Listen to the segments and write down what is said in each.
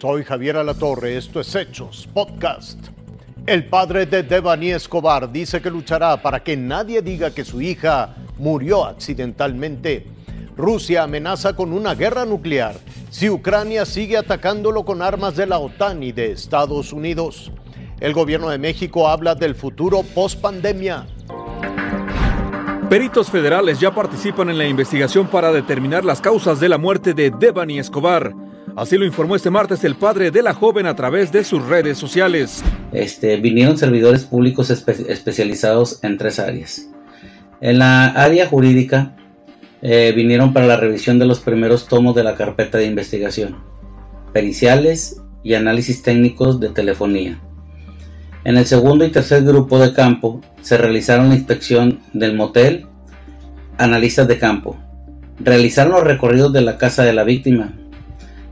Soy Javier Alatorre, esto es Hechos Podcast. El padre de Devani Escobar dice que luchará para que nadie diga que su hija murió accidentalmente. Rusia amenaza con una guerra nuclear si Ucrania sigue atacándolo con armas de la OTAN y de Estados Unidos. El gobierno de México habla del futuro post pandemia. Peritos federales ya participan en la investigación para determinar las causas de la muerte de Devani Escobar. Así lo informó este martes el padre de la joven a través de sus redes sociales. Este, vinieron servidores públicos especializados en tres áreas. En la área jurídica eh, vinieron para la revisión de los primeros tomos de la carpeta de investigación, periciales y análisis técnicos de telefonía. En el segundo y tercer grupo de campo se realizaron la inspección del motel, analistas de campo. Realizaron los recorridos de la casa de la víctima.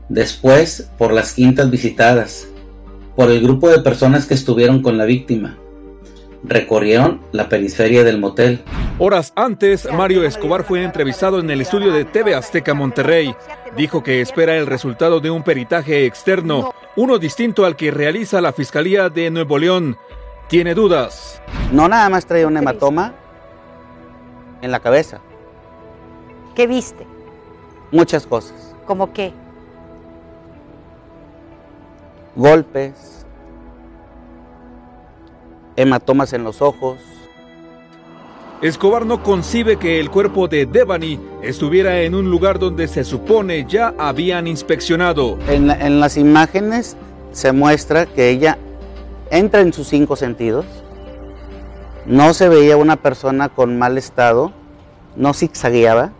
Después, por las quintas visitadas, por el grupo de personas que estuvieron con la víctima. Recorrieron la periferia del motel. Horas antes, Mario Escobar fue entrevistado en el estudio de TV Azteca Monterrey. Dijo que espera el resultado de un peritaje externo uno distinto al que realiza la Fiscalía de Nuevo León. Tiene dudas. No nada más traía un hematoma en la cabeza. ¿Qué viste? Muchas cosas. ¿Cómo qué? Golpes, hematomas en los ojos. Escobar no concibe que el cuerpo de Devani estuviera en un lugar donde se supone ya habían inspeccionado. En, las imágenes se muestra que ella entra en sus cinco sentidos. No se veía una persona con mal estado, no zigzagueaba.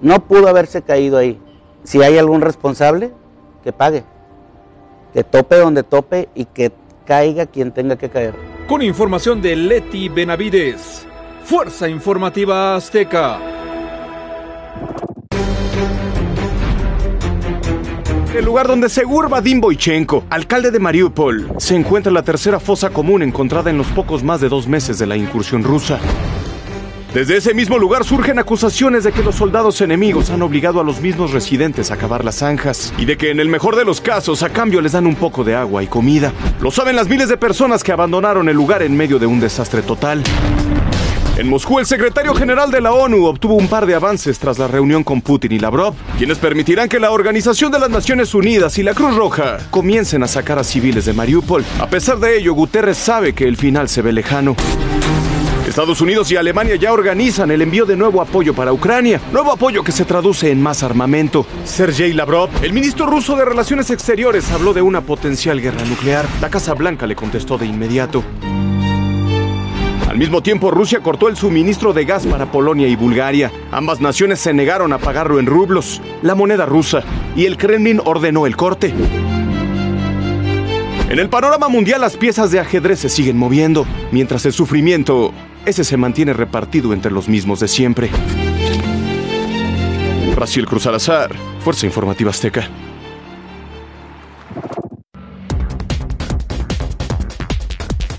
No pudo haberse caído ahí. Si hay algún responsable, que pague. Que tope donde tope y que caiga quien tenga que caer con información de Leti Benavides. Fuerza Informativa Azteca. El lugar donde Segur Vadim Boichenko, alcalde de Mariupol, se encuentra la tercera fosa común encontrada en los pocos más de dos meses de la incursión rusa. Desde ese mismo lugar surgen acusaciones de que los soldados enemigos han obligado a los mismos residentes a cavar las zanjas y de que en el mejor de los casos a cambio les dan un poco de agua y comida. Lo saben las miles de personas que abandonaron el lugar en medio de un desastre total. En Moscú, el secretario general de la ONU obtuvo un par de avances tras la reunión con Putin y Lavrov, quienes permitirán que la Organización de las Naciones Unidas y la Cruz Roja comiencen a sacar a civiles de Mariupol. A pesar de ello, Guterres sabe que el final se ve lejano. Estados Unidos y Alemania ya organizan el envío de nuevo apoyo para Ucrania, nuevo apoyo que se traduce en más armamento. Sergei Lavrov, el ministro ruso de Relaciones Exteriores, habló de una potencial guerra nuclear. La Casa Blanca le contestó de inmediato. Al mismo tiempo, Rusia cortó el suministro de gas para Polonia y Bulgaria. Ambas naciones se negaron a pagarlo en rublos, la moneda rusa, y el Kremlin ordenó el corte. En el panorama mundial las piezas de ajedrez se siguen moviendo, mientras el sufrimiento ese se mantiene repartido entre los mismos de siempre. Raciel Cruz Alazar, Fuerza Informativa Azteca.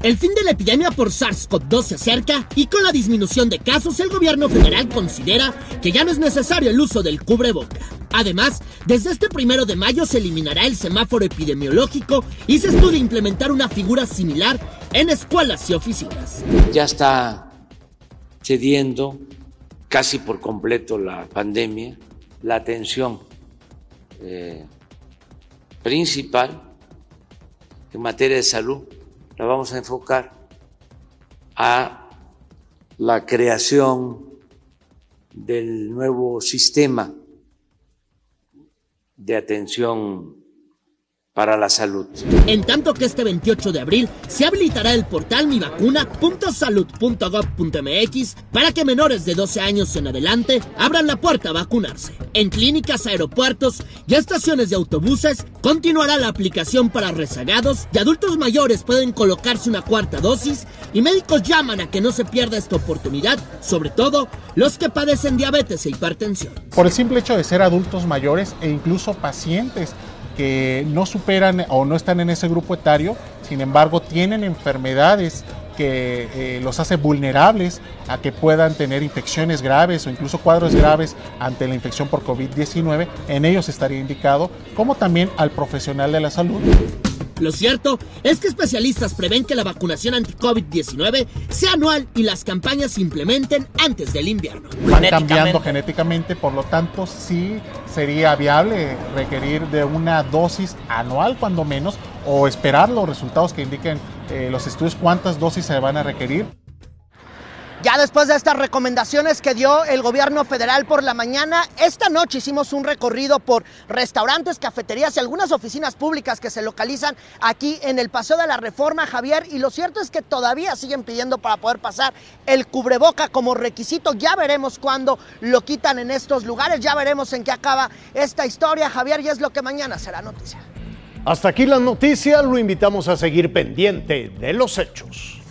El fin de la epidemia por SARS-CoV-2 se acerca y con la disminución de casos el gobierno federal considera que ya no es necesario el uso del cubreboca. Además, desde este primero de mayo se eliminará el semáforo epidemiológico y se estudia implementar una figura similar en escuelas y oficinas. Ya está cediendo casi por completo la pandemia, la atención eh, principal en materia de salud la vamos a enfocar a la creación del nuevo sistema de atención para la salud. En tanto que este 28 de abril se habilitará el portal mivacuna.salud.gov.mx para que menores de 12 años en adelante abran la puerta a vacunarse. En clínicas, aeropuertos y estaciones de autobuses continuará la aplicación para rezagados y adultos mayores pueden colocarse una cuarta dosis y médicos llaman a que no se pierda esta oportunidad, sobre todo los que padecen diabetes e hipertensión. Por el simple hecho de ser adultos mayores e incluso pacientes que no superan o no están en ese grupo etario, sin embargo tienen enfermedades que eh, los hace vulnerables a que puedan tener infecciones graves o incluso cuadros graves ante la infección por COVID-19, en ellos estaría indicado, como también al profesional de la salud. Lo cierto es que especialistas prevén que la vacunación anti-COVID-19 sea anual y las campañas se implementen antes del invierno. Van cambiando genéticamente, por lo tanto sí sería viable requerir de una dosis anual cuando menos o esperar los resultados que indiquen eh, los estudios cuántas dosis se van a requerir. Ya después de estas recomendaciones que dio el gobierno federal por la mañana, esta noche hicimos un recorrido por restaurantes, cafeterías y algunas oficinas públicas que se localizan aquí en el Paseo de la Reforma, Javier. Y lo cierto es que todavía siguen pidiendo para poder pasar el cubreboca como requisito. Ya veremos cuándo lo quitan en estos lugares, ya veremos en qué acaba esta historia, Javier, y es lo que mañana será noticia. Hasta aquí la noticia, lo invitamos a seguir pendiente de los hechos.